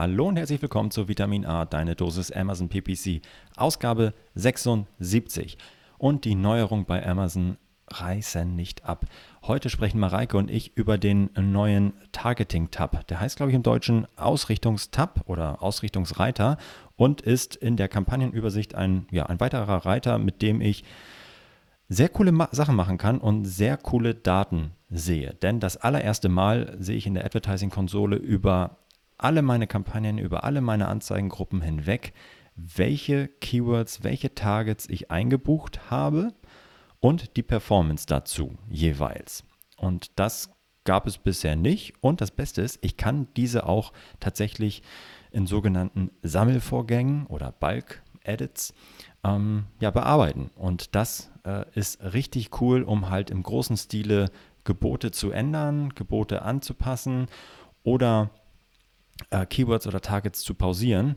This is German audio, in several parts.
Hallo und herzlich willkommen zu Vitamin A, deine Dosis Amazon PPC, Ausgabe 76. Und die Neuerung bei Amazon reißen nicht ab. Heute sprechen Mareike und ich über den neuen Targeting-Tab. Der heißt, glaube ich, im Deutschen Ausrichtungstab oder Ausrichtungsreiter und ist in der Kampagnenübersicht ein, ja, ein weiterer Reiter, mit dem ich sehr coole Ma Sachen machen kann und sehr coole Daten sehe. Denn das allererste Mal sehe ich in der Advertising-Konsole über alle meine Kampagnen, über alle meine Anzeigengruppen hinweg, welche Keywords, welche Targets ich eingebucht habe und die Performance dazu jeweils. Und das gab es bisher nicht. Und das Beste ist, ich kann diese auch tatsächlich in sogenannten Sammelvorgängen oder Bulk-Edits ähm, ja, bearbeiten. Und das äh, ist richtig cool, um halt im großen Stile Gebote zu ändern, Gebote anzupassen oder äh, Keywords oder Targets zu pausieren.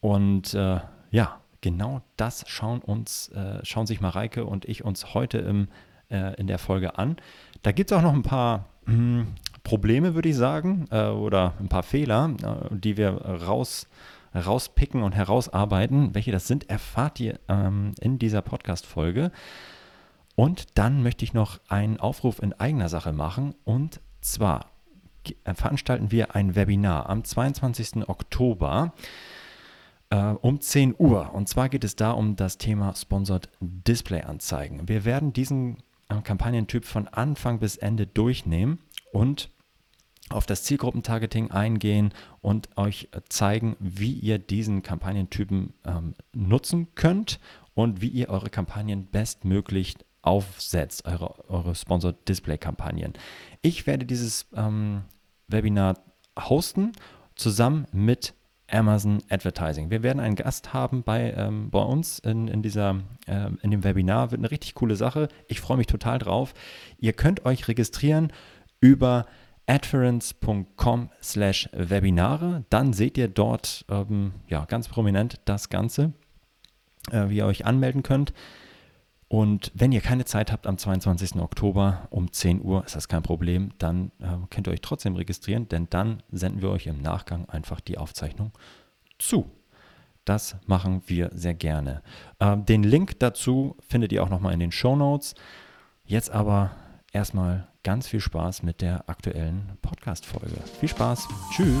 Und äh, ja, genau das schauen uns, äh, schauen sich Mareike und ich uns heute im, äh, in der Folge an. Da gibt es auch noch ein paar mh, hm, Probleme, würde ich sagen, äh, oder ein paar Fehler, äh, die wir raus rauspicken und herausarbeiten. Welche das sind, erfahrt ihr ähm, in dieser Podcast-Folge. Und dann möchte ich noch einen Aufruf in eigener Sache machen. Und zwar veranstalten wir ein Webinar am 22. Oktober äh, um 10 Uhr. Und zwar geht es da um das Thema Sponsored Display Anzeigen. Wir werden diesen äh, Kampagnentyp von Anfang bis Ende durchnehmen und auf das Zielgruppentargeting eingehen und euch zeigen, wie ihr diesen Kampagnentypen ähm, nutzen könnt und wie ihr eure Kampagnen bestmöglich aufsetzt, eure, eure Sponsored Display Kampagnen. Ich werde dieses ähm, Webinar hosten, zusammen mit Amazon Advertising. Wir werden einen Gast haben bei, ähm, bei uns in, in, dieser, äh, in dem Webinar. Wird eine richtig coole Sache. Ich freue mich total drauf. Ihr könnt euch registrieren über adference.com slash Webinare. Dann seht ihr dort ähm, ja, ganz prominent das Ganze, äh, wie ihr euch anmelden könnt. Und wenn ihr keine Zeit habt am 22. Oktober um 10 Uhr, ist das kein Problem, dann äh, könnt ihr euch trotzdem registrieren, denn dann senden wir euch im Nachgang einfach die Aufzeichnung zu. Das machen wir sehr gerne. Äh, den Link dazu findet ihr auch nochmal in den Show Notes. Jetzt aber erstmal ganz viel Spaß mit der aktuellen Podcast-Folge. Viel Spaß. Tschüss.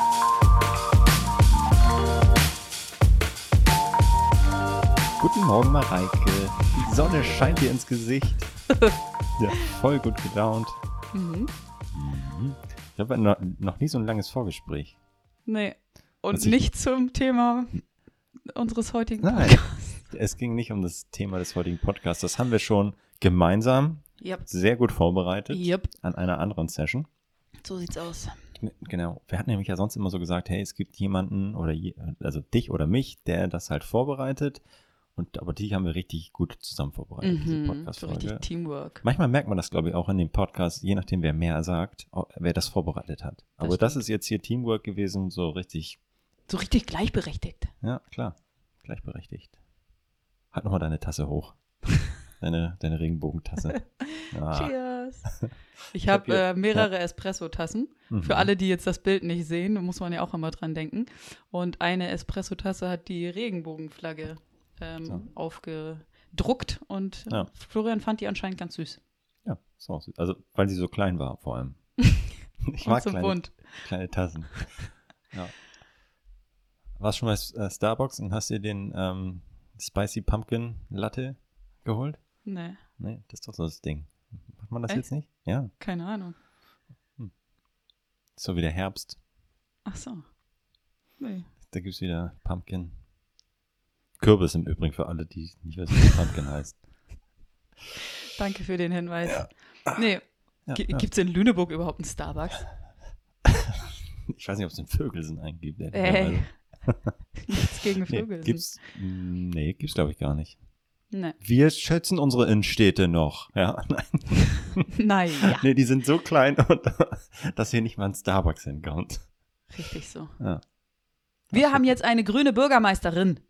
Guten Morgen, Mareike. Die Sonne scheint dir ins Gesicht. ja, voll gut gelaunt. Mhm. Mhm. Ich habe noch, noch nie so ein langes Vorgespräch. Nee. Und Was nicht ich... zum Thema unseres heutigen Podcasts. Nein, es ging nicht um das Thema des heutigen Podcasts. Das haben wir schon gemeinsam yep. sehr gut vorbereitet yep. an einer anderen Session. So sieht's aus. Genau. Wir hatten nämlich ja sonst immer so gesagt, hey, es gibt jemanden oder je, also dich oder mich, der das halt vorbereitet und, aber die haben wir richtig gut zusammen vorbereitet, mhm, diese Podcast-Folge. So richtig Teamwork. Manchmal merkt man das, glaube ich, auch in dem Podcast, je nachdem, wer mehr sagt, wer das vorbereitet hat. Aber das, das ist jetzt hier Teamwork gewesen, so richtig. So richtig gleichberechtigt. Ja, klar. Gleichberechtigt. Halt nochmal deine Tasse hoch. deine, deine Regenbogentasse. Ah. Cheers. Ich habe hab äh, mehrere ja. Espresso-Tassen. Mhm. Für alle, die jetzt das Bild nicht sehen, muss man ja auch immer dran denken. Und eine Espresso-Tasse hat die Regenbogenflagge ähm, so. aufgedruckt und ja. Florian fand die anscheinend ganz süß. Ja, so süß. Also, weil sie so klein war, vor allem. ich mag so kleine, bunt. kleine Tassen. ja. Warst schon bei äh, Starbucks und hast dir den ähm, Spicy Pumpkin Latte geholt? Nee. Nee, das ist doch so das Ding. Macht man das Echt? jetzt nicht? Ja. Keine Ahnung. Hm. So wie der Herbst. Ach so. Nee. Da gibt es wieder Pumpkin. Kürbis im Übrigen für alle, die nicht wissen, wie Pumpkin heißt. Danke für den Hinweis. Ja. Nee, ja, gibt es in Lüneburg überhaupt einen Starbucks? ich weiß nicht, ob es in Vögelsen einen gibt. Äh. Nichts gegen Nee, Vögel. gibt's, nee, gibt's glaube ich gar nicht. Nee. Wir schätzen unsere Innenstädte noch. Ja, nein. Naja, Nee, die sind so klein, und, dass hier nicht mal ein Starbucks hinkommt. richtig so. Ja. Wir haben jetzt eine grüne Bürgermeisterin.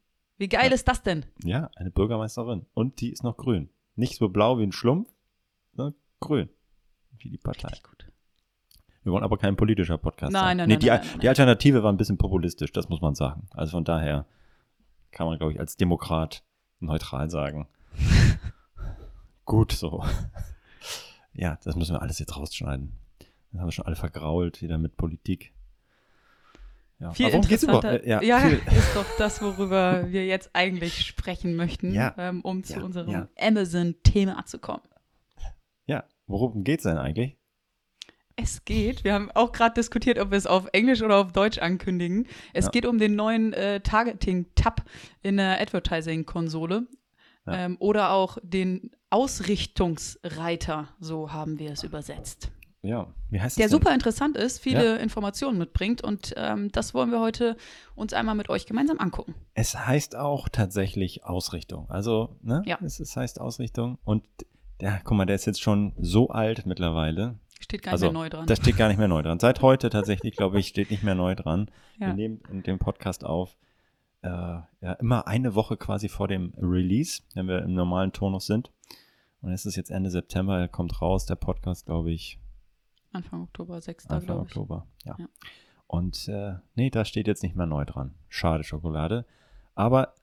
Wie geil Ja. ist das denn? ja, eine Bürgermeisterin. Und die ist noch grün. Nicht so blau wie ein Schlumpf, sondern grün. Wie die Partei. Richtig gut. Wir wollen aber kein politischer Podcast Nein, sein. nein, nee, nein, die, nein, nein, nein. die Alternative war ein bisschen populistisch, das muss man sagen. Also von daher kann man, glaube ich, als Demokrat neutral sagen. Gut so. Ja, das müssen wir alles jetzt rausschneiden. Dann haben wir schon alle vergrault, wieder mit Politik. Ja. Viel geht's interessanter. Äh, ja, viel, ist doch das, worüber wir jetzt eigentlich sprechen möchten, Ja. ähm, um zu Ja, unserem ja. Amazon-Thema zu kommen. ja, worum geht's denn eigentlich? Es geht, wir haben auch gerade diskutiert, ob wir es auf Englisch oder auf Deutsch ankündigen. Es Ja. geht um den neuen äh, Targeting-Tab in der Advertising-Konsole Ja. ähm, oder auch den Ausrichtungsreiter, so haben wir es übersetzt. Ja, wie heißt Der es denn? super interessant ist, viele Informationen mitbringt und ähm, das wollen wir heute uns einmal mit euch gemeinsam angucken. Es heißt auch tatsächlich Ausrichtung. Also, ne? Ja. Es, es heißt Ausrichtung. Und der, guck mal, der ist jetzt schon so alt mittlerweile. Steht gar also, nicht mehr neu dran. Da steht gar nicht mehr neu dran. Seit heute tatsächlich, glaube ich, steht nicht mehr neu dran. Wir ja. nehmen in dem Podcast auf. Äh, ja, immer eine Woche quasi vor dem Release, wenn wir im normalen Turnus sind. Und es ist jetzt Ende September, er kommt raus, der Podcast, glaube ich, Anfang Oktober, 6. Anfang. Oktober. Ja. Ja. Und äh, nee, da steht jetzt nicht mehr neu dran. Schade Schokolade. Aber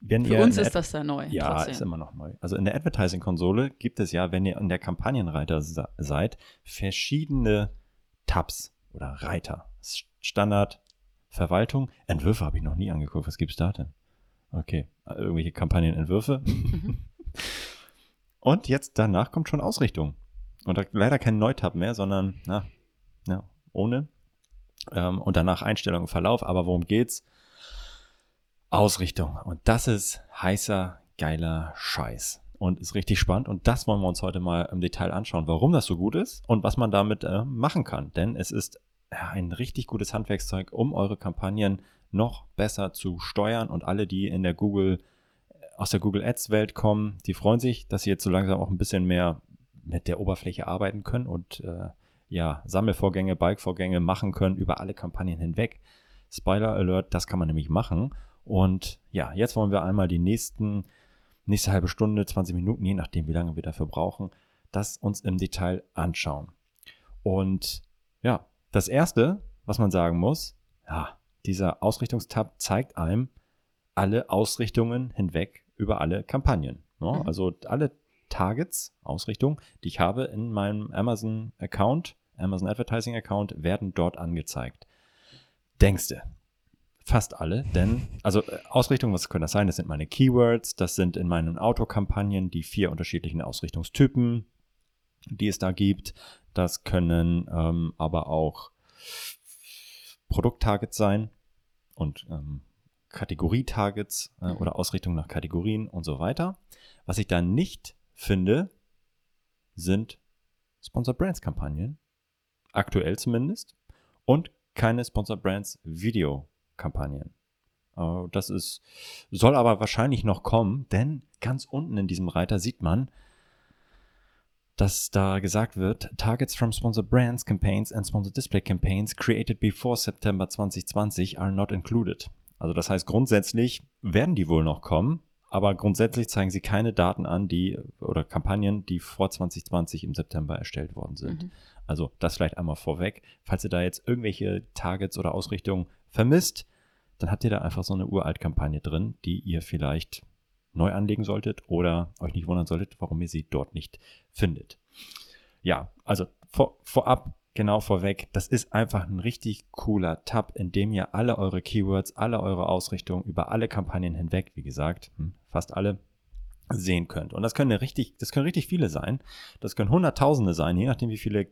wenn Für ihr uns ist der das ja neu. ja, trotzdem. ist immer noch neu. Also in der Advertising-Konsole gibt es ja, wenn ihr in der Kampagnenreiter se- seid, verschiedene Tabs oder Reiter. Standard, Verwaltung, Entwürfe habe ich noch nie angeguckt. Was gibt's da denn? Okay, irgendwelche Kampagnenentwürfe. Mhm. Und jetzt danach kommt schon Ausrichtung. Und leider kein Neutab mehr, sondern na, ja, ohne. Ähm, und danach Einstellung und Verlauf. Aber worum geht's? Ausrichtung. Und das ist heißer, geiler Scheiß. Und ist richtig spannend. Und das wollen wir uns heute mal im Detail anschauen, warum das so gut ist und was man damit äh, machen kann. Denn es ist ja, ein richtig gutes Handwerkszeug, um eure Kampagnen noch besser zu steuern. Und alle, die in der Google, aus der Google Ads Welt kommen, die freuen sich, dass sie jetzt so langsam auch ein bisschen mehr mit der Oberfläche arbeiten können und äh, ja, Sammelvorgänge, Bike-Vorgänge machen können über alle Kampagnen hinweg. Spoiler Alert, das kann man nämlich machen. Und ja, jetzt wollen wir einmal die nächsten, nächste halbe Stunde, 20 Minuten, je nachdem, wie lange wir dafür brauchen, das uns im Detail anschauen. Und ja, das erste, was man sagen muss, ja, dieser Ausrichtungstab zeigt einem alle Ausrichtungen hinweg über alle Kampagnen. Ne? Mhm. Also alle Targets, Ausrichtungen, die ich habe in meinem Amazon-Account, Amazon Advertising-Account, werden dort angezeigt. Denkste. Fast alle, denn, also äh, Ausrichtung, was können das sein? Das sind meine Keywords, das sind in meinen Autokampagnen die vier unterschiedlichen Ausrichtungstypen, die es da gibt. Das können ähm, aber auch Produkttargets sein und ähm, Kategorie-Targets äh, Mhm. oder Ausrichtung nach Kategorien und so weiter. Was ich da nicht finde, sind Sponsor Brands Kampagnen. Aktuell zumindest. Und keine Sponsor Brands Video Kampagnen. Äh, Das ist, soll aber wahrscheinlich noch kommen, denn ganz unten in diesem Reiter sieht man, dass da gesagt wird, Targets from Sponsor Brands Campaigns and Sponsor Display Campaigns created before September 2020 are not included. Also das heißt, grundsätzlich werden die wohl noch kommen, aber grundsätzlich zeigen sie keine Daten an, die oder Kampagnen, die vor 2020 im September erstellt worden sind. Mhm. Also das vielleicht einmal vorweg. Falls ihr da jetzt irgendwelche Targets oder Ausrichtungen vermisst, dann habt ihr da einfach so eine Uralt-Kampagne drin, die ihr vielleicht neu anlegen solltet oder euch nicht wundern solltet, warum ihr sie dort nicht findet. Ja, also vor, vorab, genau vorweg, das ist einfach ein richtig cooler Tab, in dem ihr alle eure Keywords, alle eure Ausrichtungen über alle Kampagnen hinweg, wie gesagt, hm, fast alle, sehen könnt. Und das können richtig, das können richtig viele sein. Das können Hunderttausende sein, je nachdem, wie viele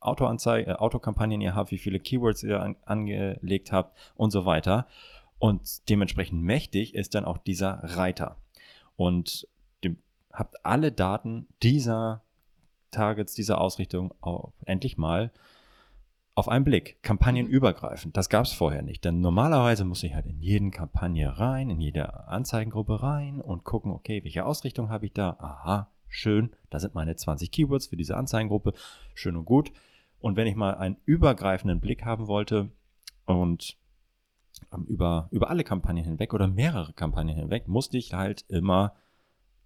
Autoanzeige, äh, Autokampagnen ihr habt, wie viele Keywords ihr an, angelegt habt und so weiter. Und dementsprechend mächtig ist dann auch dieser Reiter. Und habt alle Daten dieser Targets, dieser Ausrichtung auch endlich mal auf einen Blick, kampagnenübergreifend. Das gab es vorher nicht. Denn normalerweise muss ich halt in jeden Kampagne rein, in jede Anzeigengruppe rein und gucken, okay, welche Ausrichtung habe ich da? Aha, schön, da sind meine 20 Keywords für diese Anzeigengruppe, schön und gut. Und wenn ich mal einen übergreifenden Blick haben wollte und ähm, über, über alle Kampagnen hinweg oder mehrere Kampagnen hinweg, musste ich halt immer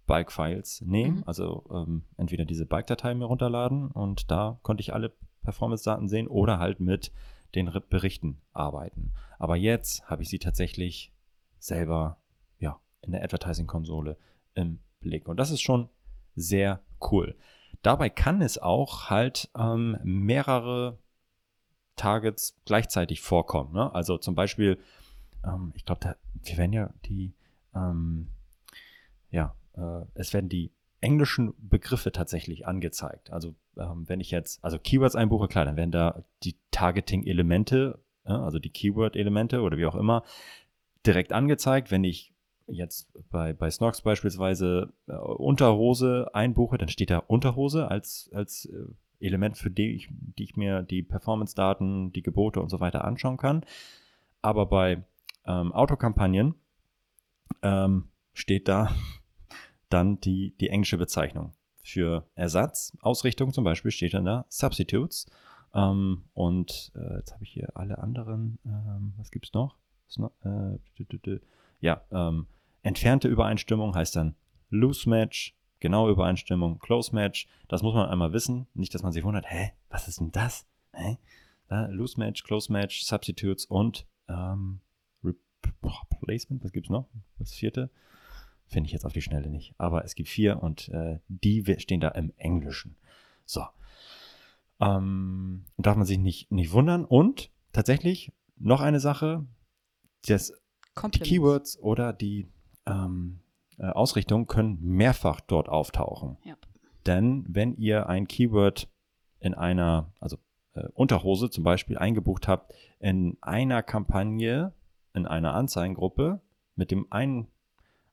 Bike-Files nehmen, mhm. also ähm, entweder diese Bike-Datei mir runterladen und da konnte ich alle Performance-Daten sehen oder halt mit den Berichten arbeiten. Aber jetzt habe ich sie tatsächlich selber ja, in der Advertising-Konsole im Blick. Und das ist schon sehr cool. Dabei kann es auch halt ähm, mehrere Targets gleichzeitig vorkommen. Ne? Also zum Beispiel, ähm, ich glaube, wir werden ja die, ähm, ja, äh, es werden die englischen Begriffe tatsächlich angezeigt. Also ähm, wenn ich jetzt, also Keywords einbuche, klar, dann werden da die Targeting-Elemente, äh, also die Keyword-Elemente oder wie auch immer, direkt angezeigt. Wenn ich jetzt bei, bei Snox beispielsweise äh, Unterhose einbuche, dann steht da Unterhose als, als äh, Element, für die ich, die ich mir die Performance-Daten, die Gebote und so weiter anschauen kann. Aber bei ähm, Autokampagnen ähm, steht da dann die, die englische Bezeichnung. Für Ersatz, Ausrichtung zum Beispiel steht dann da Substitutes. Ähm, und äh, jetzt habe ich hier alle anderen, ähm, was gibt es noch? Äh, ja, ähm, entfernte Übereinstimmung heißt dann Loose Match, genaue Übereinstimmung, Close Match. Das muss man einmal wissen. Nicht, dass man sich wundert, hä, was ist denn das? Hä? Da, Loose Match, Close Match, Substitutes und ähm, Replacement, was gibt es noch? Das vierte. Finde ich jetzt auf die Schnelle nicht. Aber es gibt vier und äh, die stehen da im Englischen. So. Ähm, darf man sich nicht, nicht wundern. Und tatsächlich noch eine Sache, das, die Keywords oder die ähm, äh, Ausrichtung können mehrfach dort auftauchen. Ja. Denn wenn ihr ein Keyword in einer, also äh, Unterhose zum Beispiel eingebucht habt, in einer Kampagne, in einer Anzeigengruppe mit dem einen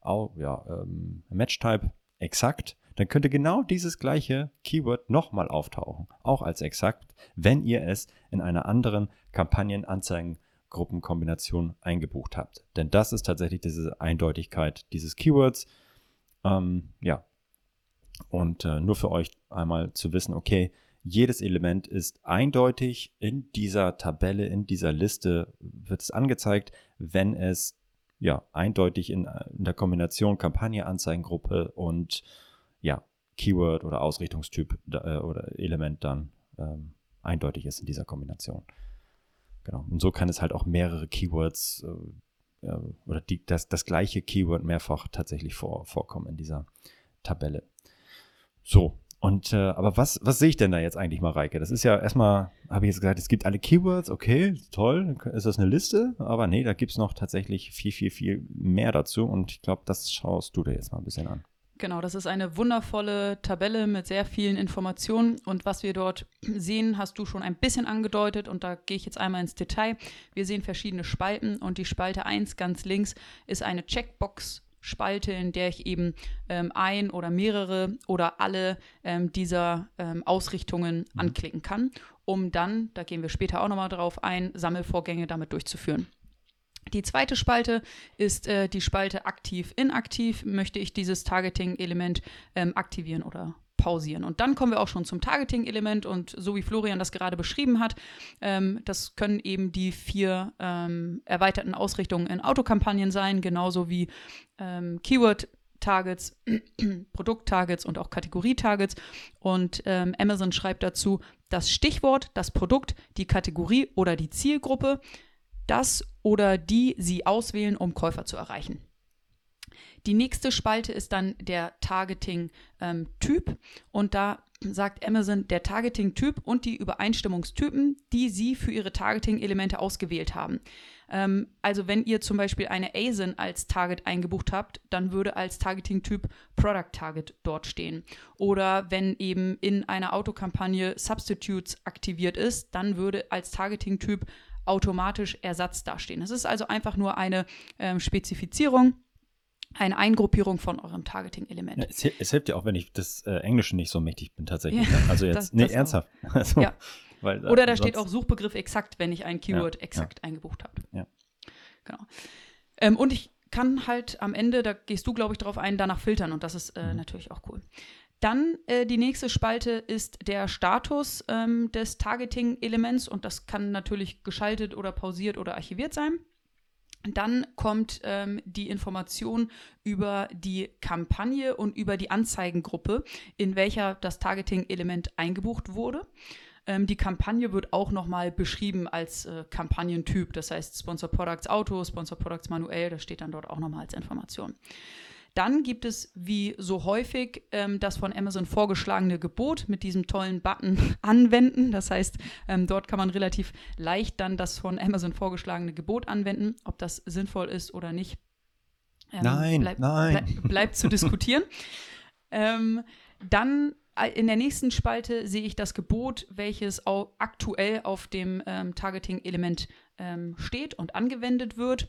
auch, ja, ähm, Match-Type exakt, dann könnte genau dieses gleiche Keyword nochmal auftauchen, auch als exakt, wenn ihr es in einer anderen Kampagnenanzeigengruppenkombination eingebucht habt. Denn das ist tatsächlich diese Eindeutigkeit dieses Keywords. Ähm, ja. Und äh, nur für euch einmal zu wissen, okay, jedes Element ist eindeutig in dieser Tabelle, in dieser Liste wird es angezeigt, wenn es ja, eindeutig in, in der Kombination Kampagne, Anzeigengruppe und ja, Keyword oder Ausrichtungstyp äh, oder Element dann ähm, eindeutig ist in dieser Kombination. Genau. Und so kann es halt auch mehrere Keywords äh, äh, oder die, das, das gleiche Keyword mehrfach tatsächlich vor, vorkommen in dieser Tabelle. So, und äh, aber was, was sehe ich denn da jetzt eigentlich, Mareike? Das ist ja erstmal, habe ich jetzt gesagt, es gibt alle Keywords, okay, toll, ist das eine Liste? Aber nee, da gibt es noch tatsächlich viel, viel, viel mehr dazu. Und ich glaube, das schaust du dir jetzt mal ein bisschen an. Genau, das ist eine wundervolle Tabelle mit sehr vielen Informationen. Und was wir dort sehen, hast du schon ein bisschen angedeutet. Und da gehe ich jetzt einmal ins Detail. Wir sehen verschiedene Spalten. Und die Spalte 1 ganz links ist eine Checkbox Spalte, in der ich eben ähm, ein oder mehrere oder alle ähm, dieser ähm, Ausrichtungen mhm. anklicken kann, um dann, da gehen wir später auch nochmal drauf ein, Sammelvorgänge damit durchzuführen. Die zweite Spalte ist äh, die Spalte aktiv-inaktiv. Möchte ich dieses Targeting-Element ähm, aktivieren oder pausieren. Und dann kommen wir auch schon zum Targeting-Element und so wie Florian das gerade beschrieben hat, ähm, das können eben die vier ähm, erweiterten Ausrichtungen in Autokampagnen sein, genauso wie ähm, Keyword- Targets, Produkt-Targets und auch Kategorie-Targets. Und ähm, Amazon schreibt dazu das Stichwort, das Produkt, die Kategorie oder die Zielgruppe, das oder die Sie auswählen, um Käufer zu erreichen. Die nächste Spalte ist dann der Targeting-Typ ähm, und da sagt Amazon der Targeting-Typ und die Übereinstimmungstypen, die Sie für Ihre Targeting-Elemente ausgewählt haben. Ähm, also wenn ihr zum Beispiel eine ASIN als Target eingebucht habt, dann würde als Targeting-Typ Product Target dort stehen. Oder wenn eben in einer Autokampagne Substitutes aktiviert ist, dann würde als Targeting-Typ automatisch Ersatz dastehen. Es ist also einfach nur eine ähm, Spezifizierung eine Eingruppierung von eurem Targeting-Element. Ja, es, es, hilft ja auch, wenn ich das äh, Englische nicht so mächtig bin tatsächlich. Ja, also jetzt, das, nee, das ernsthaft. Also, ja. Weil, Oder da steht auch Suchbegriff exakt, wenn ich ein Keyword exakt eingebucht habe. Ja. Genau. Ähm, und ich kann halt am Ende, da gehst du, glaube ich, drauf ein, danach filtern und das ist äh, mhm. natürlich auch cool. Dann äh, die nächste Spalte ist der Status ähm, des Targeting-Elements und das kann natürlich geschaltet oder pausiert oder archiviert sein. Dann kommt ähm, die Information über die Kampagne und über die Anzeigengruppe, in welcher das Targeting-Element eingebucht wurde. Ähm, die Kampagne wird auch nochmal beschrieben als äh, Kampagnentyp, das heißt Sponsor Products Auto, Sponsor Products manuell, das steht dann dort auch nochmal als Information. Dann gibt es wie so häufig ähm, das von Amazon vorgeschlagene Gebot mit diesem tollen Button anwenden. Das heißt, ähm, dort kann man relativ leicht dann das von Amazon vorgeschlagene Gebot anwenden. Ob das sinnvoll ist oder nicht, ähm, nein, bleib, nein. Bleib, bleibt zu diskutieren. Ähm, dann äh, in der nächsten Spalte sehe ich das Gebot, welches aktuell auf dem ähm, Targeting-Element ähm, steht und angewendet wird.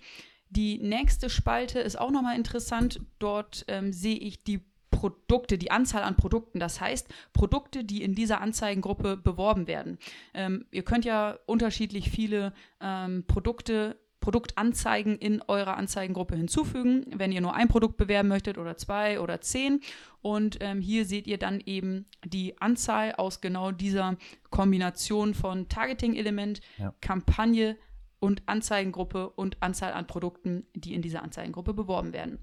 Die nächste Spalte ist auch nochmal interessant. Dort ähm, sehe ich die Produkte, die Anzahl an Produkten. Das heißt, Produkte, die in dieser Anzeigengruppe beworben werden. Ähm, ihr könnt ja unterschiedlich viele ähm, Produkte Produktanzeigen in eurer Anzeigengruppe hinzufügen, wenn ihr nur ein Produkt bewerben möchtet oder zwei oder zehn. Und ähm, hier seht ihr dann eben die Anzahl aus genau dieser Kombination von Targeting-Element, ja. Kampagne, und Anzeigengruppe und Anzahl an Produkten, die in dieser Anzeigengruppe beworben werden.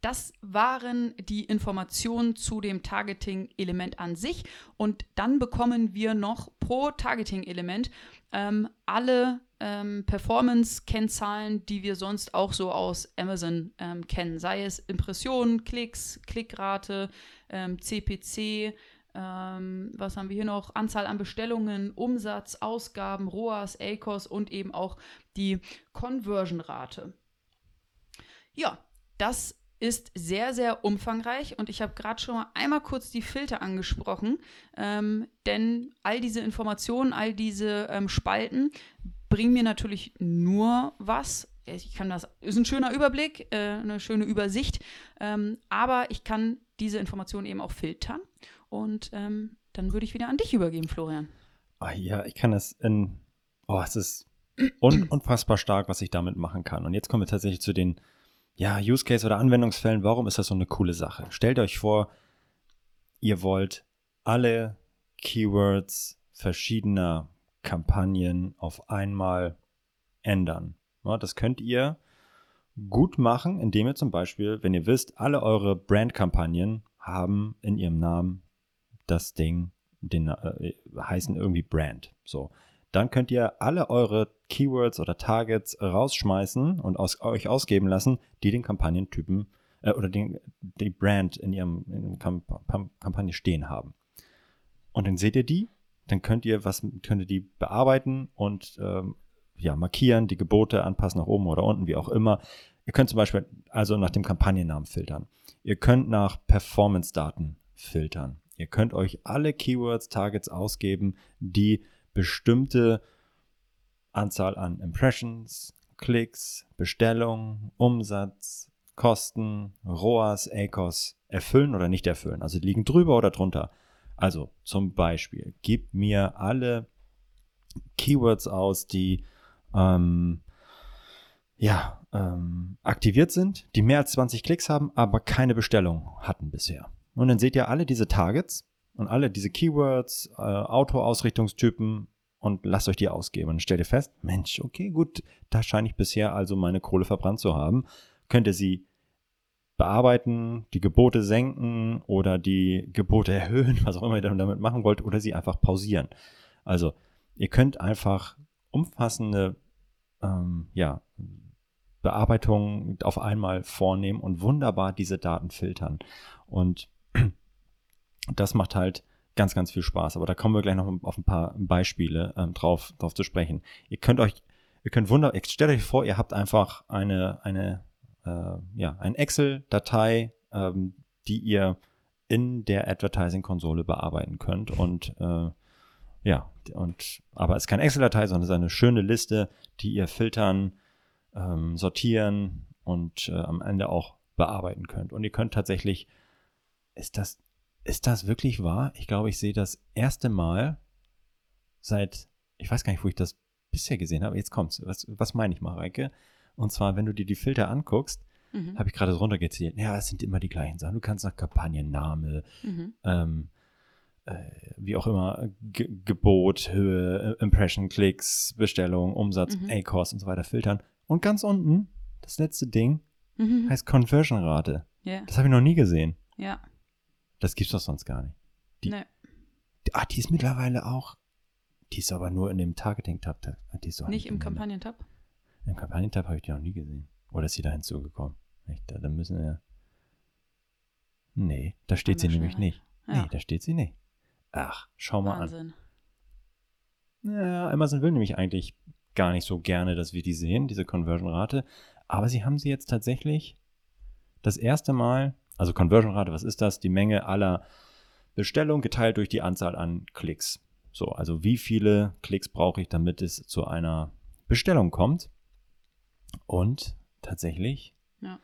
Das waren die Informationen zu dem Targeting-Element an sich. Und dann bekommen wir noch pro Targeting-Element ähm, alle ähm, Performance-Kennzahlen, die wir sonst auch so aus Amazon ähm, kennen. Sei es Impressionen, Klicks, Klickrate, CPC, ähm, was haben wir hier noch? Anzahl an Bestellungen, Umsatz, Ausgaben, ROAS, ACOS und eben auch die Conversion-Rate. Ja, das ist sehr, sehr umfangreich und ich habe gerade schon mal einmal kurz die Filter angesprochen, ähm, denn all diese Informationen, all diese ähm, Spalten bringen mir natürlich nur was. Ich kann das, ist ein schöner Überblick, äh, eine schöne Übersicht, ähm, aber ich kann diese Informationen eben auch filtern und ähm, dann würde ich wieder an dich übergeben, Florian. Ah ja, ich kann es in. Oh, es ist un unfassbar stark, was ich damit machen kann. Und jetzt kommen wir tatsächlich zu den ja, Use Case oder Anwendungsfällen. Warum ist das so eine coole Sache? Stellt euch vor, ihr wollt alle Keywords verschiedener Kampagnen auf einmal ändern. Ja, das könnt ihr gut machen, indem ihr zum Beispiel, wenn ihr wisst, alle eure Brandkampagnen haben in ihrem Namen das Ding, den äh, heißen irgendwie Brand. So. Dann könnt ihr alle eure Keywords oder Targets rausschmeißen und aus, euch ausgeben lassen, die den Kampagnentypen äh, oder den, die Brand in ihrem, in ihrem Kamp Kampagne stehen haben. Und dann seht ihr die, dann könnt ihr was, könnt ihr die bearbeiten und ähm, ja, markieren, die Gebote anpassen nach oben oder unten, wie auch immer. Ihr könnt zum Beispiel also nach dem Kampagnennamen filtern. Ihr könnt nach Performance-Daten filtern. Ihr könnt euch alle Keywords, Targets ausgeben, die bestimmte Anzahl an Impressions, Klicks, Bestellungen, Umsatz, Kosten, ROAS, ACOS erfüllen oder nicht erfüllen. Also liegen drüber oder drunter. Also zum Beispiel, gib mir alle Keywords aus, die ähm, ja, ähm, aktiviert sind, die mehr als 20 Klicks haben, aber keine Bestellung hatten bisher. Und dann seht ihr alle diese Targets und alle diese Keywords, äh, Auto-Ausrichtungstypen und lasst euch die ausgeben. Und stellt ihr fest, Mensch, okay, gut, da scheine ich bisher also meine Kohle verbrannt zu haben. Könnt ihr sie bearbeiten, die Gebote senken oder die Gebote erhöhen, was auch immer ihr damit machen wollt, oder sie einfach pausieren. Also ihr könnt einfach umfassende ähm, ja, Bearbeitungen auf einmal vornehmen und wunderbar diese Daten filtern. Und das macht halt ganz, ganz viel Spaß. Aber da kommen wir gleich noch auf ein paar Beispiele ähm, drauf, drauf zu sprechen. Ihr könnt euch, ihr könnt wunder, stellt euch vor, ihr habt einfach eine, eine, äh, ja, ein Excel-Datei, ähm, die ihr in der Advertising-Konsole bearbeiten könnt und äh, ja, und aber es ist keine Excel-Datei, sondern es ist eine schöne Liste, die ihr filtern, ähm, sortieren und äh, am Ende auch bearbeiten könnt. Und ihr könnt tatsächlich, ist das ist das wirklich wahr? Ich glaube, ich sehe das erste Mal seit, ich weiß gar nicht, wo ich das bisher gesehen habe. Jetzt kommt's. Was, was meine ich, Mareike? Und zwar, wenn du dir die Filter anguckst, mhm. habe ich gerade runtergezählt. Ja, es sind immer die gleichen Sachen. Du kannst nach Kampagnenname, mhm. ähm, äh, wie auch immer, G Gebot, Höhe, Impression, Klicks, Bestellung, Umsatz, mhm. A-Cost und so weiter filtern. Und ganz unten, das letzte Ding, mhm. heißt Conversion-Rate. Yeah. Das habe ich noch nie gesehen. Ja. Das gibt's doch sonst gar nicht. Die, nee. die, ah, die ist mittlerweile auch, die ist aber nur in dem Targeting-Tab. Nicht im Kampagnen-Tab? Im Kampagnen-Tab habe ich die noch nie gesehen. Oder ist sie da hinzugekommen? Echt, da, da müssen wir. Nee, da steht sie nämlich nicht. Ja. Nee, da steht sie nicht. Ach, schau mal Wahnsinn. an. Ja, Amazon will nämlich eigentlich gar nicht so gerne, dass wir die sehen, diese Conversion-Rate. Aber sie haben sie jetzt tatsächlich das erste Mal, also Conversion-Rate, was ist das? Die Menge aller Bestellungen geteilt durch die Anzahl an Klicks. So, also wie viele Klicks brauche ich, damit es zu einer Bestellung kommt? Und tatsächlich ja.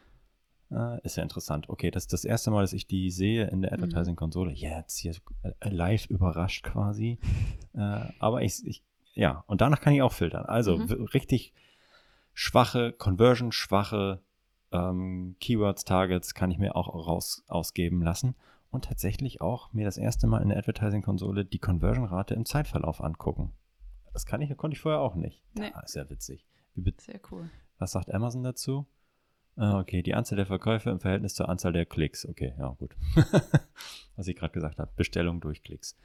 äh, ist ja interessant. Okay, das ist das erste Mal, dass ich die sehe in der mhm. Advertising-Konsole. Jetzt hier äh, live überrascht quasi. äh, aber ich, ich, ja, und danach kann ich auch filtern. Also mhm. richtig schwache, Conversion-schwache ähm, Keywords, Targets kann ich mir auch raus ausgeben lassen und tatsächlich auch mir das erste Mal in der Advertising-Konsole die Conversion-Rate im Zeitverlauf angucken. Das kann ich, konnte ich vorher auch nicht. Nee. Ja, ist ja witzig. Sehr cool. Was sagt Amazon dazu? Ah, okay, die Anzahl der Verkäufe im Verhältnis zur Anzahl der Klicks. Okay, ja, gut. Was ich gerade gesagt habe. Bestellung durch Klicks.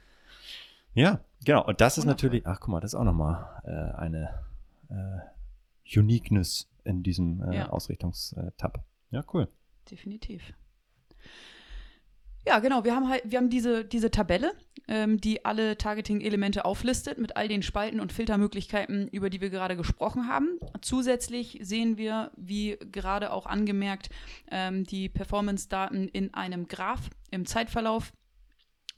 Ja, genau. Und das Wundervoll. ist natürlich, ach guck mal, das ist auch nochmal äh, eine äh, Uniqueness in diesem äh, ja. Ausrichtungstab. Ja, cool. Definitiv. Ja, genau. Wir haben halt, wir haben diese, diese Tabelle, ähm, die alle Targeting-Elemente auflistet mit all den Spalten und Filtermöglichkeiten, über die wir gerade gesprochen haben. Zusätzlich sehen wir, wie gerade auch angemerkt, ähm, die Performance-Daten in einem Graph im Zeitverlauf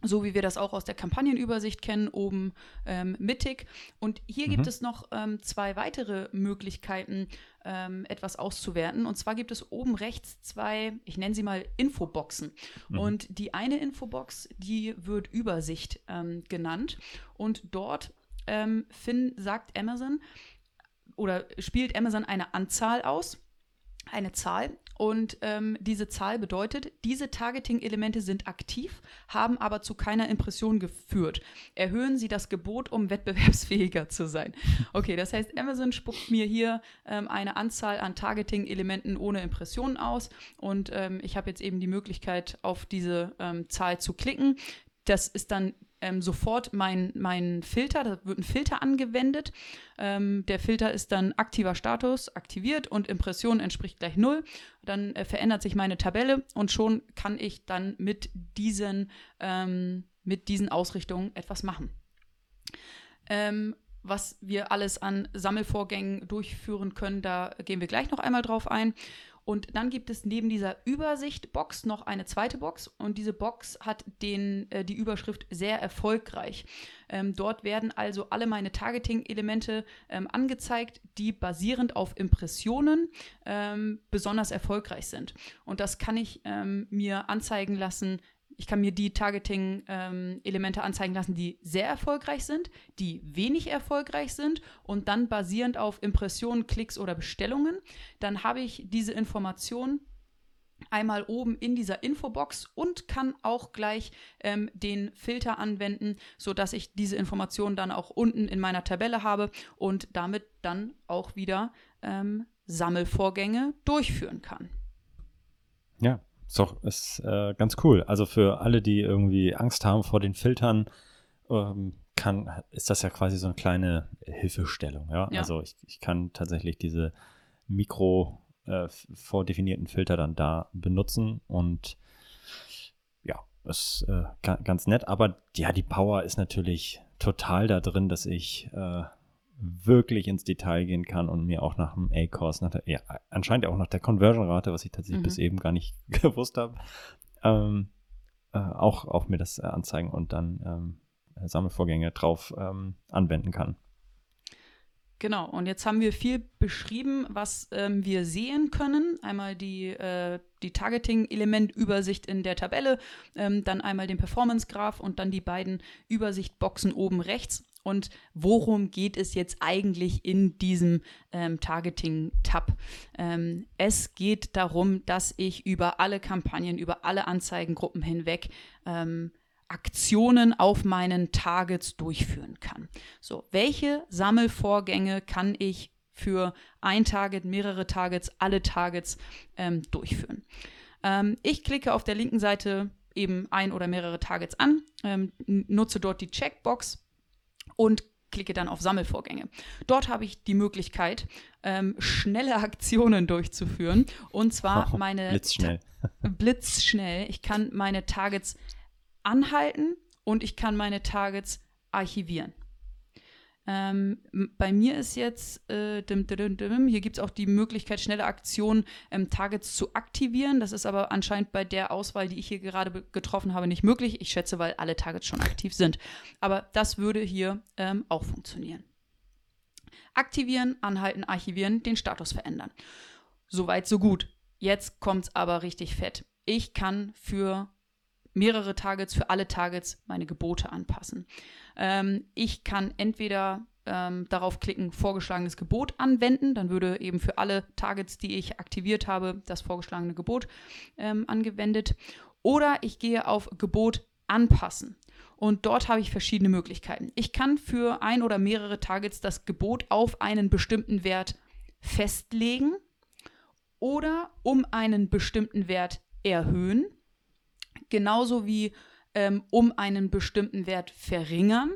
so wie wir das auch aus der Kampagnenübersicht kennen, oben ähm, mittig. Und hier mhm. gibt es noch ähm, zwei weitere Möglichkeiten, ähm, etwas auszuwerten. Und zwar gibt es oben rechts zwei, ich nenne sie mal Infoboxen. Mhm. Und die eine Infobox, die wird Übersicht ähm, genannt. Und dort ähm, Finn, sagt Amazon oder spielt Amazon eine Anzahl aus eine Zahl und ähm, diese Zahl bedeutet, diese Targeting-Elemente sind aktiv, haben aber zu keiner Impression geführt. Erhöhen Sie das Gebot, um wettbewerbsfähiger zu sein. Okay, das heißt, Amazon spuckt mir hier ähm, eine Anzahl an Targeting-Elementen ohne Impressionen aus und ähm, ich habe jetzt eben die Möglichkeit, auf diese ähm, Zahl zu klicken. Das ist dann ähm, sofort mein, mein Filter, da wird ein Filter angewendet. Ähm, der Filter ist dann aktiver Status aktiviert und Impression entspricht gleich null. Dann äh, verändert sich meine Tabelle und schon kann ich dann mit diesen, ähm, mit diesen Ausrichtungen etwas machen. Ähm, was wir alles an Sammelvorgängen durchführen können, da gehen wir gleich noch einmal drauf ein. Und dann gibt es neben dieser Übersicht-Box noch eine zweite Box und diese Box hat den, äh, die Überschrift sehr erfolgreich. Ähm, dort werden also alle meine Targeting-Elemente ähm, angezeigt, die basierend auf Impressionen ähm, besonders erfolgreich sind. Und das kann ich ähm, mir anzeigen lassen, ich kann mir die Targeting-Elemente ähm, anzeigen lassen, die sehr erfolgreich sind, die wenig erfolgreich sind und dann basierend auf Impressionen, Klicks oder Bestellungen, dann habe ich diese Information einmal oben in dieser Infobox und kann auch gleich ähm, den Filter anwenden, sodass ich diese Information dann auch unten in meiner Tabelle habe und damit dann auch wieder ähm, Sammelvorgänge durchführen kann. Ja, ist doch ist, äh, ganz cool. Also für alle, die irgendwie Angst haben vor den Filtern, ähm, kann, ist das ja quasi so eine kleine Hilfestellung. Ja? ja. Also ich, ich kann tatsächlich diese mikro äh, vordefinierten Filter dann da benutzen und ja, ist äh, ganz nett. Aber ja, die Power ist natürlich total da drin, dass ich äh, wirklich ins Detail gehen kann und mir auch nach dem A-Course, ja, anscheinend auch nach der Conversion-Rate, was ich tatsächlich mhm. bis eben gar nicht gewusst habe, ähm, äh, auch, auch mir das äh, anzeigen und dann ähm, Sammelvorgänge drauf ähm, anwenden kann. Genau, und jetzt haben wir viel beschrieben, was ähm, wir sehen können. Einmal die, äh, die Targeting-Element-Übersicht in der Tabelle, ähm, dann einmal den Performance-Graph und dann die beiden Übersicht-Boxen oben rechts. Und worum geht es jetzt eigentlich in diesem ähm, Targeting-Tab? Ähm, es geht darum, dass ich über alle Kampagnen, über alle Anzeigengruppen hinweg ähm, Aktionen auf meinen Targets durchführen kann. So, welche Sammelvorgänge kann ich für ein Target, mehrere Targets, alle Targets ähm, durchführen? Ähm, ich klicke auf der linken Seite eben ein oder mehrere Targets an, ähm, nutze dort die Checkbox und klicke dann auf Sammelvorgänge. Dort habe ich die Möglichkeit, ähm, schnelle Aktionen durchzuführen. Und zwar oh, meine. Blitzschnell. blitzschnell. Ich kann meine Targets anhalten und ich kann meine Targets archivieren. Ähm, bei mir ist jetzt, äh, dim, dim, dim, hier gibt es auch die Möglichkeit, schnelle Aktionen, ähm, Targets zu aktivieren. Das ist aber anscheinend bei der Auswahl, die ich hier gerade getroffen habe, nicht möglich. Ich schätze, weil alle Targets schon aktiv sind. Aber das würde hier ähm, auch funktionieren. Aktivieren, anhalten, archivieren, den Status verändern. Soweit, so gut. Jetzt kommt es aber richtig fett. Ich kann für mehrere Targets, für alle Targets meine Gebote anpassen. Ähm, ich kann entweder ähm, darauf klicken, vorgeschlagenes Gebot anwenden, dann würde eben für alle Targets, die ich aktiviert habe, das vorgeschlagene Gebot ähm, angewendet. Oder ich gehe auf Gebot anpassen. Und dort habe ich verschiedene Möglichkeiten. Ich kann für ein oder mehrere Targets das Gebot auf einen bestimmten Wert festlegen oder um einen bestimmten Wert erhöhen genauso wie ähm, um einen bestimmten Wert verringern.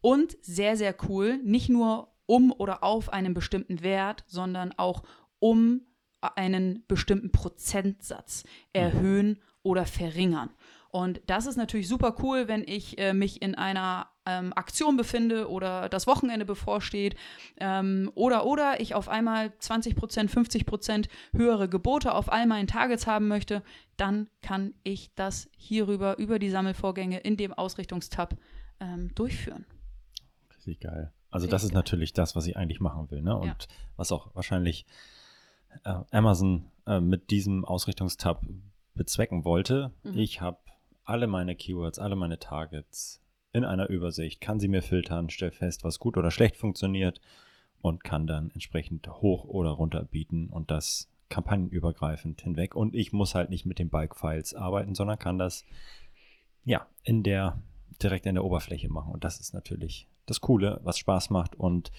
Und sehr, sehr cool, nicht nur um oder auf einen bestimmten Wert, sondern auch um einen bestimmten Prozentsatz erhöhen oder verringern. Und das ist natürlich super cool, wenn ich äh, mich in einer ähm, Aktion befinde oder das Wochenende bevorsteht ähm, oder oder ich auf einmal 20% 50% höhere Gebote auf all meinen Targets haben möchte, dann kann ich das hierüber über die Sammelvorgänge in dem Ausrichtungstab ähm, durchführen. Richtig geil. Also das ist natürlich das, was ich eigentlich machen will, ne? Und ja. was auch wahrscheinlich äh, Amazon äh, mit diesem Ausrichtungstab bezwecken wollte. Mhm. Ich habe alle meine Keywords, alle meine Targets in einer Übersicht, kann sie mir filtern, stelle fest, was gut oder schlecht funktioniert und kann dann entsprechend hoch oder runter bieten und das kampagnenübergreifend hinweg. Und ich muss halt nicht mit den Bike-Files arbeiten, sondern kann das ja in der direkt in der Oberfläche machen. Und das ist natürlich das Coole, was Spaß macht. Und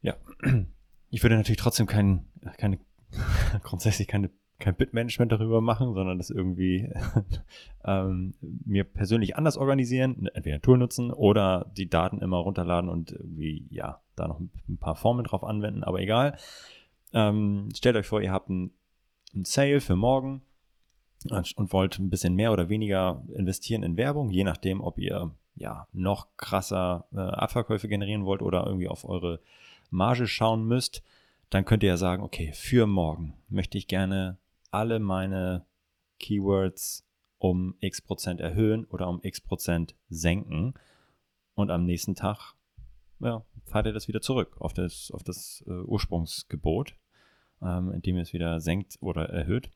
ja, ich würde natürlich trotzdem kein, keine, grundsätzlich keine kein Bitmanagement darüber machen, sondern das irgendwie ähm, mir persönlich anders organisieren, entweder ein Tool nutzen oder die Daten immer runterladen und irgendwie, ja, da noch ein paar Formeln drauf anwenden, aber egal. Ähm, stellt euch vor, ihr habt einen Sale für morgen und wollt ein bisschen mehr oder weniger investieren in Werbung, je nachdem, ob ihr ja noch krasser äh, Abverkäufe generieren wollt oder irgendwie auf eure Marge schauen müsst, dann könnt ihr ja sagen, okay, für morgen möchte ich gerne alle meine Keywords um x Prozent erhöhen oder um x Prozent senken. Und am nächsten Tag ja, fahrt ihr das wieder zurück auf das, auf das äh, Ursprungsgebot, ähm, indem ihr es wieder senkt oder erhöht.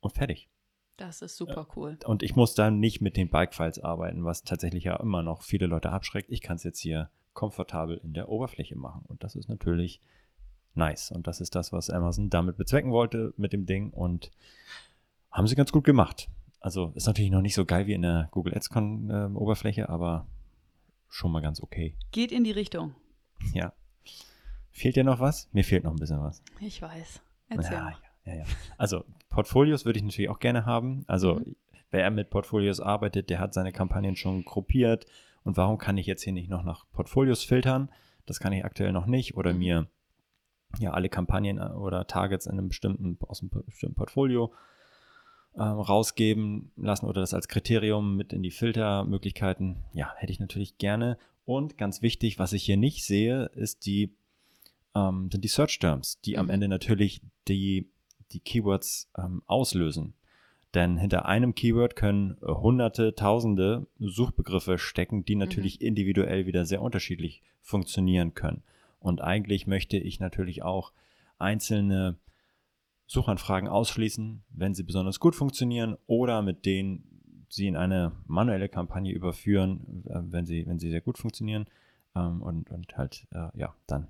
Und fertig. Das ist super cool. Und ich muss dann nicht mit den Bike-Files arbeiten, was tatsächlich ja immer noch viele Leute abschreckt. Ich kann es jetzt hier komfortabel in der Oberfläche machen. Und das ist natürlich nice. Und das ist das, was Amazon damit bezwecken wollte mit dem Ding und haben sie ganz gut gemacht. Also ist natürlich noch nicht so geil wie in der Google Ads äh, Oberfläche, aber schon mal ganz okay. Geht in die Richtung. Ja. Fehlt dir noch was? Mir fehlt noch ein bisschen was. Ich weiß. Erzähl ja, ja, ja, Also Portfolios würde ich natürlich auch gerne haben. Also mhm. wer mit Portfolios arbeitet, der hat seine Kampagnen schon gruppiert. Und warum kann ich jetzt hier nicht noch nach Portfolios filtern? Das kann ich aktuell noch nicht. Oder mhm. mir ja alle Kampagnen äh, oder Targets in einem bestimmten, aus einem bestimmten Portfolio äh, rausgeben lassen oder das als Kriterium mit in die Filtermöglichkeiten. Ja, hätte ich natürlich gerne. Und ganz wichtig, was ich hier nicht sehe, ist die, ähm, sind die Search Terms, die mhm. am Ende natürlich die, die Keywords ähm, auslösen. Denn hinter einem Keyword können äh, hunderte, tausende Suchbegriffe stecken, die mhm. natürlich mhm. individuell wieder sehr unterschiedlich funktionieren können. Und eigentlich möchte ich natürlich auch einzelne Suchanfragen ausschließen, wenn sie besonders gut funktionieren oder mit denen sie in eine manuelle Kampagne überführen, äh, wenn, sie, wenn sie sehr gut funktionieren. Ähm, und, und halt, äh, ja, dann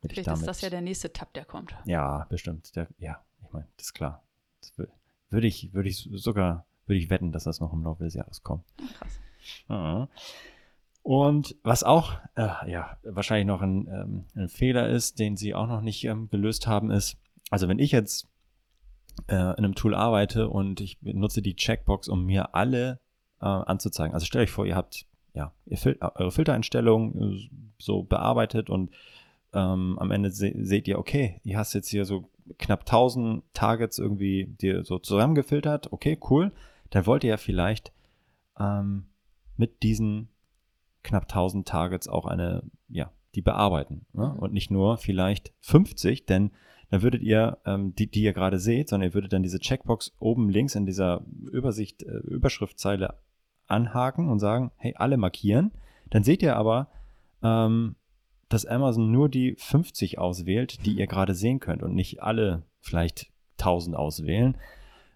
Vielleicht ich damit, ist das ja der nächste Tab, der kommt. Ja, bestimmt. Der, ja, ich meine, das ist klar. Das würde ich, würde ich sogar, würde ich wetten, dass das noch im Laufe des Jahres kommt. Krass. Ja. Und was auch, äh, ja, wahrscheinlich noch ein, ähm, ein, Fehler ist, den sie auch noch nicht ähm, gelöst haben, ist, also wenn ich jetzt äh, in einem Tool arbeite und ich nutze die Checkbox, um mir alle äh, anzuzeigen. Also stellt euch vor, ihr habt ja ihr Fil eure Filtereinstellungen äh, so bearbeitet und ähm, am Ende se seht ihr, okay, ihr hast jetzt hier so knapp 1000 Targets irgendwie dir so zusammengefiltert. Okay, cool. Dann wollt ihr ja vielleicht ähm, mit diesen knapp 1000 Targets auch eine, ja, die bearbeiten. Ne? Mhm. Und nicht nur vielleicht 50, denn dann würdet ihr, ähm, die, die ihr gerade seht, sondern ihr würdet dann diese Checkbox oben links in dieser Übersicht, äh, Überschriftzeile anhaken und sagen, hey, alle markieren. Dann seht ihr aber, ähm, dass Amazon nur die 50 auswählt, die ihr gerade sehen könnt und nicht alle vielleicht 1000 auswählen.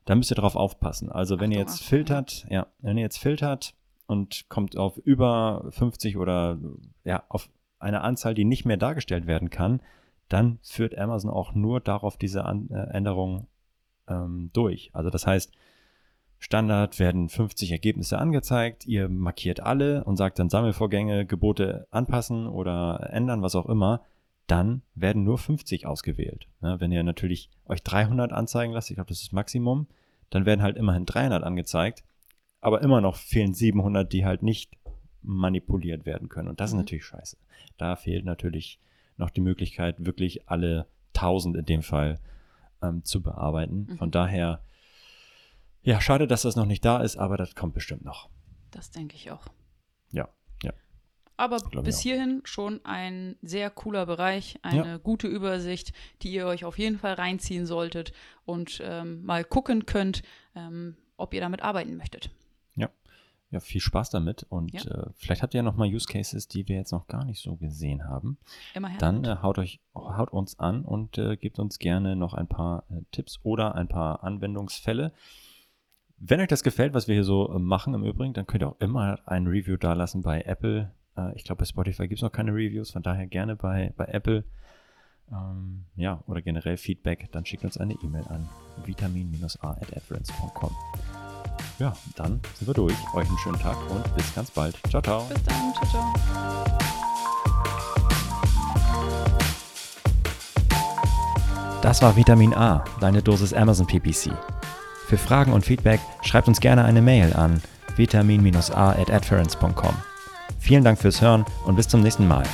Da müsst ihr darauf aufpassen. Also wenn Achtung, ihr jetzt Achtung, filtert, ja, wenn ihr jetzt filtert und kommt auf über 50 oder ja, auf eine Anzahl, die nicht mehr dargestellt werden kann, dann führt Amazon auch nur darauf diese An äh, Änderung ähm, durch. Also das heißt, Standard werden 50 Ergebnisse angezeigt, ihr markiert alle und sagt dann Sammelvorgänge, Gebote anpassen oder ändern, was auch immer. Dann werden nur 50 ausgewählt. Ja, wenn ihr natürlich euch 300 anzeigen lasst, ich glaube, das ist das Maximum, dann werden halt immerhin 300 angezeigt, aber immer noch fehlen 700, die halt nicht manipuliert werden können. Und das mhm. ist natürlich scheiße. Da fehlt natürlich noch die Möglichkeit, wirklich alle 1000 in dem Fall ähm, zu bearbeiten. Mhm. Von daher ja, schade, dass das noch nicht da ist, aber das kommt bestimmt noch. Das denke ich auch. Ja, ja. Aber bis hierhin schon ein sehr cooler Bereich, eine ja. gute Übersicht, die ihr euch auf jeden Fall reinziehen solltet und ähm, mal gucken könnt, ähm, ob ihr damit arbeiten möchtet. Ja. Viel Spaß damit und ja. äh, vielleicht habt ihr ja noch mal Use Cases, die wir jetzt noch gar nicht so gesehen haben. Immerhin. Dann äh, haut euch, haut uns an und äh, gebt uns gerne noch ein paar äh, Tipps oder ein paar Anwendungsfälle. Wenn euch das gefällt, was wir hier so äh, machen im Übrigen, dann könnt ihr auch immer ein Review dalassen bei Apple. Äh, ich glaube, bei Spotify gibt es noch keine Reviews, von daher gerne bei, bei Apple. Ähm, ja, oder generell Feedback, dann schickt uns eine E-Mail an vitamin-a.adference.com. Ja, dann sind wir durch. Euch einen schönen Tag und bis ganz bald. Ciao, ciao. Bis dann. Ciao, ciao. Das war Vitamin A, deine Dosis Amazon PPC. Für Fragen und Feedback schreibt uns gerne eine Mail an vitamin-a at Vielen Dank fürs Hören und bis zum nächsten Mal.